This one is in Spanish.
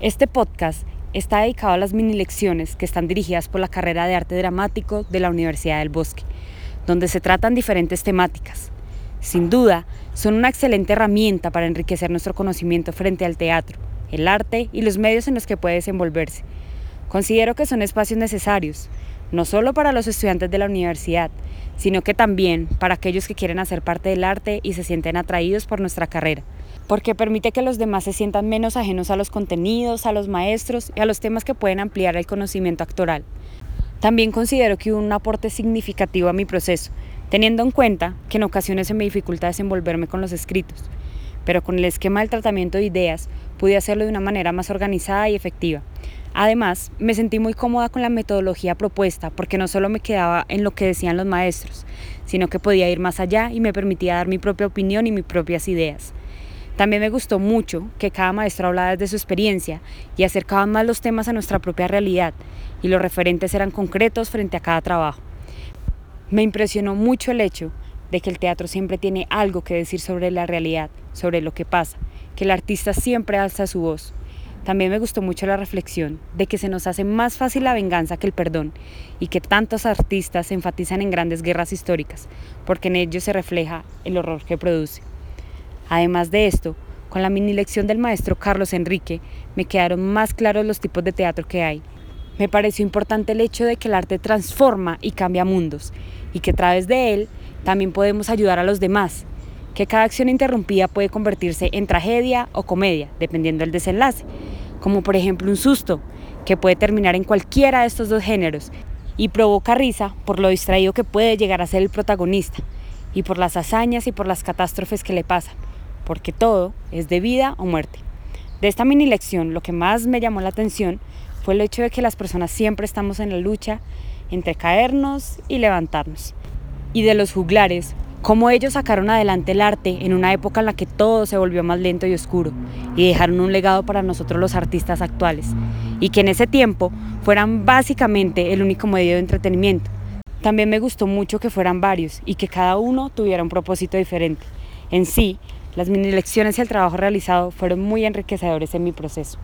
Este podcast está dedicado a las mini lecciones que están dirigidas por la carrera de arte dramático de la Universidad del Bosque, donde se tratan diferentes temáticas. Sin duda, son una excelente herramienta para enriquecer nuestro conocimiento frente al teatro, el arte y los medios en los que puede desenvolverse. Considero que son espacios necesarios, no solo para los estudiantes de la universidad, sino que también para aquellos que quieren hacer parte del arte y se sienten atraídos por nuestra carrera, porque permite que los demás se sientan menos ajenos a los contenidos, a los maestros y a los temas que pueden ampliar el conocimiento actoral. También considero que hubo un aporte significativo a mi proceso, teniendo en cuenta que en ocasiones se me dificulta desenvolverme con los escritos, pero con el esquema del tratamiento de ideas pude hacerlo de una manera más organizada y efectiva. Además, me sentí muy cómoda con la metodología propuesta porque no solo me quedaba en lo que decían los maestros, sino que podía ir más allá y me permitía dar mi propia opinión y mis propias ideas. También me gustó mucho que cada maestro hablara desde su experiencia y acercaba más los temas a nuestra propia realidad y los referentes eran concretos frente a cada trabajo. Me impresionó mucho el hecho de que el teatro siempre tiene algo que decir sobre la realidad, sobre lo que pasa, que el artista siempre alza su voz. También me gustó mucho la reflexión de que se nos hace más fácil la venganza que el perdón y que tantos artistas enfatizan en grandes guerras históricas, porque en ello se refleja el horror que produce. Además de esto, con la mini lección del maestro Carlos Enrique, me quedaron más claros los tipos de teatro que hay. Me pareció importante el hecho de que el arte transforma y cambia mundos, y que a través de él también podemos ayudar a los demás, que cada acción interrumpida puede convertirse en tragedia o comedia, dependiendo del desenlace como por ejemplo un susto, que puede terminar en cualquiera de estos dos géneros y provoca risa por lo distraído que puede llegar a ser el protagonista y por las hazañas y por las catástrofes que le pasan, porque todo es de vida o muerte. De esta mini lección lo que más me llamó la atención fue el hecho de que las personas siempre estamos en la lucha entre caernos y levantarnos. Y de los juglares cómo ellos sacaron adelante el arte en una época en la que todo se volvió más lento y oscuro y dejaron un legado para nosotros los artistas actuales y que en ese tiempo fueran básicamente el único medio de entretenimiento. También me gustó mucho que fueran varios y que cada uno tuviera un propósito diferente. En sí, las mini lecciones y el trabajo realizado fueron muy enriquecedores en mi proceso.